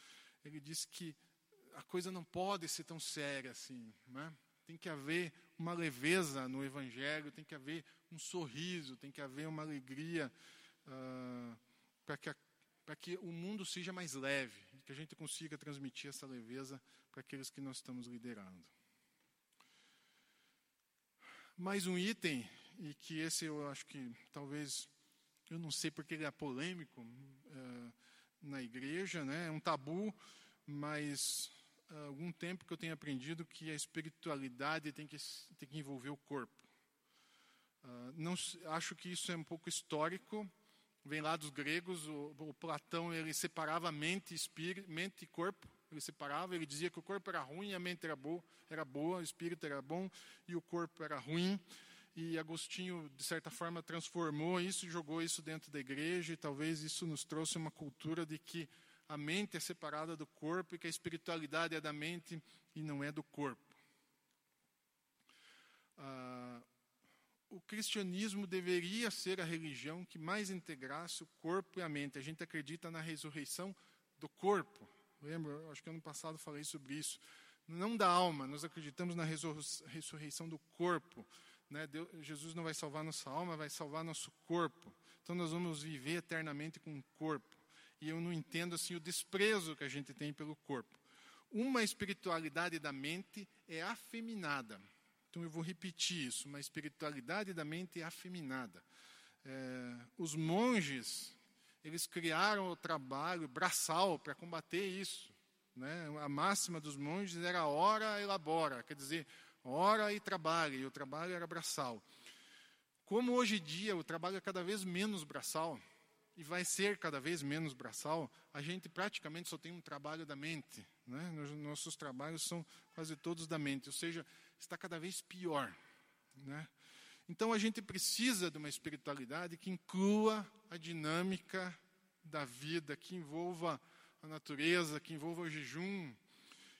Ele disse que a coisa não pode ser tão séria assim, né? Tem que haver uma leveza no Evangelho, tem que haver um sorriso, tem que haver uma alegria uh, para que, que o mundo seja mais leve, que a gente consiga transmitir essa leveza para aqueles que nós estamos liderando. Mais um item, e que esse eu acho que talvez, eu não sei porque ele é polêmico uh, na igreja, né? é um tabu, mas há algum tempo que eu tenho aprendido que a espiritualidade tem que, tem que envolver o corpo. Uh, não, acho que isso é um pouco histórico, vem lá dos gregos, o, o Platão ele separava mente, espírito, mente e corpo, ele separava, ele dizia que o corpo era ruim, a mente era boa, era boa, o espírito era bom e o corpo era ruim. E Agostinho, de certa forma, transformou isso e jogou isso dentro da igreja, e talvez isso nos trouxe uma cultura de que a mente é separada do corpo e que a espiritualidade é da mente e não é do corpo. Ah, o cristianismo deveria ser a religião que mais integrasse o corpo e a mente. A gente acredita na ressurreição do corpo. Lembra? Acho que ano passado falei sobre isso. Não da alma, nós acreditamos na ressurreição do corpo. Né? Deus, Jesus não vai salvar nossa alma, vai salvar nosso corpo. Então nós vamos viver eternamente com o corpo. E eu não entendo assim o desprezo que a gente tem pelo corpo. Uma espiritualidade da mente é afeminada. Então eu vou repetir isso: uma espiritualidade da mente afeminada. É, os monges, eles criaram o trabalho braçal para combater isso. Né? A máxima dos monges era ora elabora, quer dizer, ora e trabalha, e o trabalho era braçal. Como hoje em dia o trabalho é cada vez menos braçal, e vai ser cada vez menos braçal, a gente praticamente só tem um trabalho da mente. Né? Nossos trabalhos são quase todos da mente, ou seja, está cada vez pior. Né? Então a gente precisa de uma espiritualidade que inclua a dinâmica da vida, que envolva a natureza, que envolva o jejum,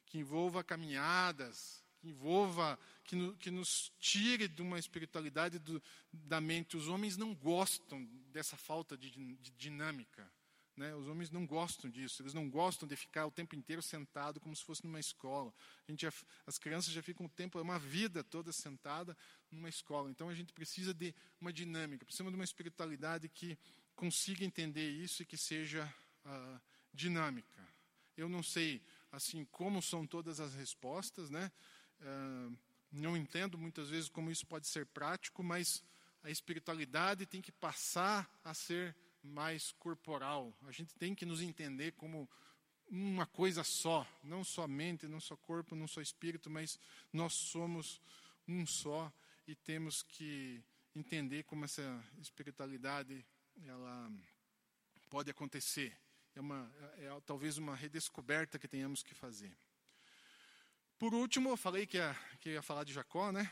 que envolva caminhadas, que envolva, que, no, que nos tire de uma espiritualidade do, da mente. Os homens não gostam dessa falta de, de dinâmica. Né? Os homens não gostam disso, eles não gostam de ficar o tempo inteiro sentado como se fosse numa escola. A gente já, as crianças já ficam o tempo, uma vida toda sentada numa escola. Então a gente precisa de uma dinâmica, precisa de uma espiritualidade que consiga entender isso e que seja uh, dinâmica. Eu não sei assim como são todas as respostas, né? Uh, não entendo muitas vezes como isso pode ser prático, mas a espiritualidade tem que passar a ser mais corporal. A gente tem que nos entender como uma coisa só, não só mente, não só corpo, não só espírito, mas nós somos um só e temos que entender como essa espiritualidade ela pode acontecer. É, uma, é, é talvez uma redescoberta que tenhamos que fazer. Por último, eu falei que ia, que ia falar de Jacó, né?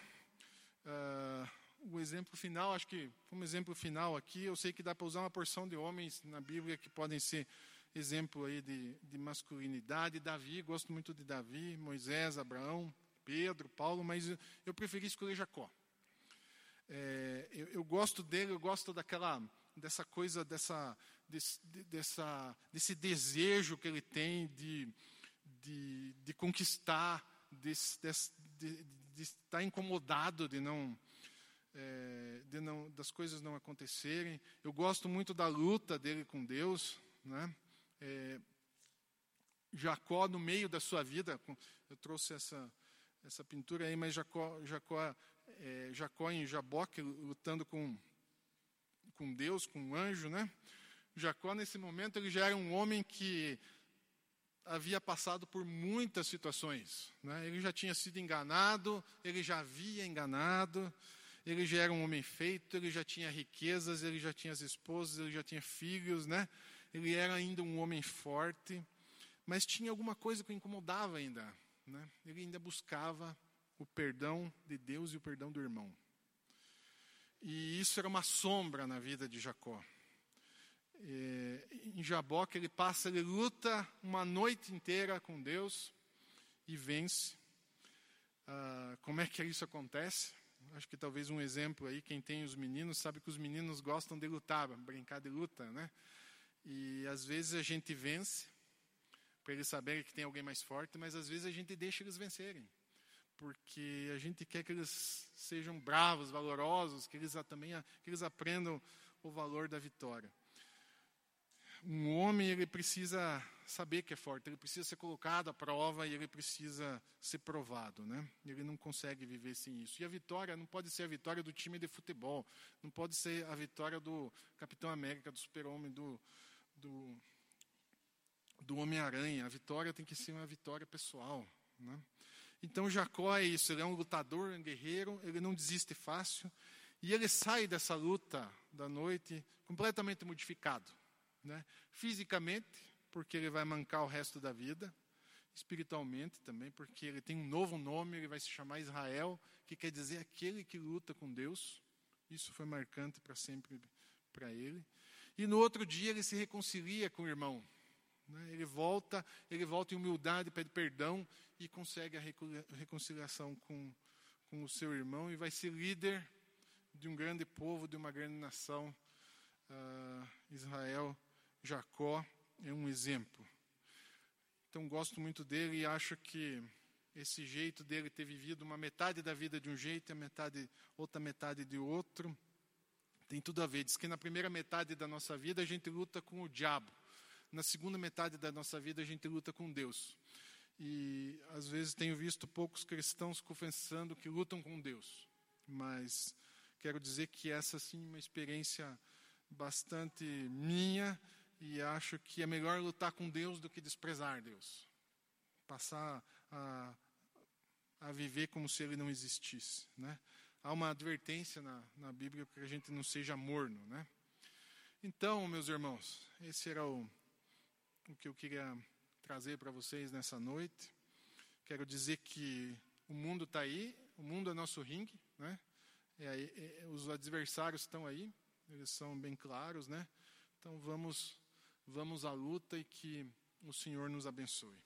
Uh, o exemplo final, acho que como exemplo final aqui, eu sei que dá para usar uma porção de homens na Bíblia que podem ser exemplo aí de, de masculinidade. Davi, gosto muito de Davi, Moisés, Abraão, Pedro, Paulo, mas eu, preferi escolher Jacó. É, eu, eu, gosto dele, eu gosto daquela, dessa coisa, dessa, desse, dessa, desse desejo que ele tem de, de, de conquistar, de, de, de estar incomodado de não é, de não, das coisas não acontecerem. Eu gosto muito da luta dele com Deus. Né? É, Jacó, no meio da sua vida, eu trouxe essa, essa pintura aí, mas Jacó, Jacó, é, Jacó em Jaboque, lutando com, com Deus, com um anjo. Né? Jacó, nesse momento, ele já era um homem que havia passado por muitas situações. Né? Ele já tinha sido enganado, ele já havia enganado, ele já era um homem feito, ele já tinha riquezas, ele já tinha as esposas, ele já tinha filhos, né? Ele era ainda um homem forte, mas tinha alguma coisa que o incomodava ainda, né? Ele ainda buscava o perdão de Deus e o perdão do irmão. E isso era uma sombra na vida de Jacó. É, em Jaboque ele passa, ele luta uma noite inteira com Deus e vence. Ah, como é que isso acontece? Acho que talvez um exemplo aí, quem tem os meninos sabe que os meninos gostam de lutar, brincar de luta, né? E às vezes a gente vence, para eles saberem que tem alguém mais forte, mas às vezes a gente deixa eles vencerem. Porque a gente quer que eles sejam bravos, valorosos, que eles também que eles aprendam o valor da vitória. Um homem ele precisa saber que é forte, ele precisa ser colocado à prova e ele precisa ser provado, né? Ele não consegue viver sem isso. E a vitória não pode ser a vitória do time de futebol, não pode ser a vitória do Capitão América, do Super-Homem, do, do, do Homem-Aranha. A vitória tem que ser uma vitória pessoal, né? Então Jacó é isso, ele é um lutador, um guerreiro, ele não desiste fácil, e ele sai dessa luta da noite completamente modificado. Né? Fisicamente, porque ele vai mancar o resto da vida. Espiritualmente também, porque ele tem um novo nome, ele vai se chamar Israel, que quer dizer aquele que luta com Deus. Isso foi marcante para sempre para ele. E no outro dia ele se reconcilia com o irmão. Né? Ele volta, ele volta em humildade, pede perdão e consegue a reconciliação com, com o seu irmão e vai ser líder de um grande povo, de uma grande nação, uh, Israel, Jacó é um exemplo. Então gosto muito dele e acho que esse jeito dele ter vivido uma metade da vida de um jeito e a metade, outra metade de outro, tem tudo a ver. Diz que na primeira metade da nossa vida a gente luta com o diabo. Na segunda metade da nossa vida a gente luta com Deus. E às vezes tenho visto poucos cristãos confessando que lutam com Deus. Mas quero dizer que essa sim é uma experiência bastante minha e acho que é melhor lutar com Deus do que desprezar Deus. Passar a, a viver como se ele não existisse, né? Há uma advertência na, na Bíblia para que a gente não seja morno, né? Então, meus irmãos, esse era o, o que eu queria trazer para vocês nessa noite. Quero dizer que o mundo está aí, o mundo é nosso ringue, né? Os adversários estão aí, eles são bem claros, né? Então vamos, vamos à luta e que o Senhor nos abençoe.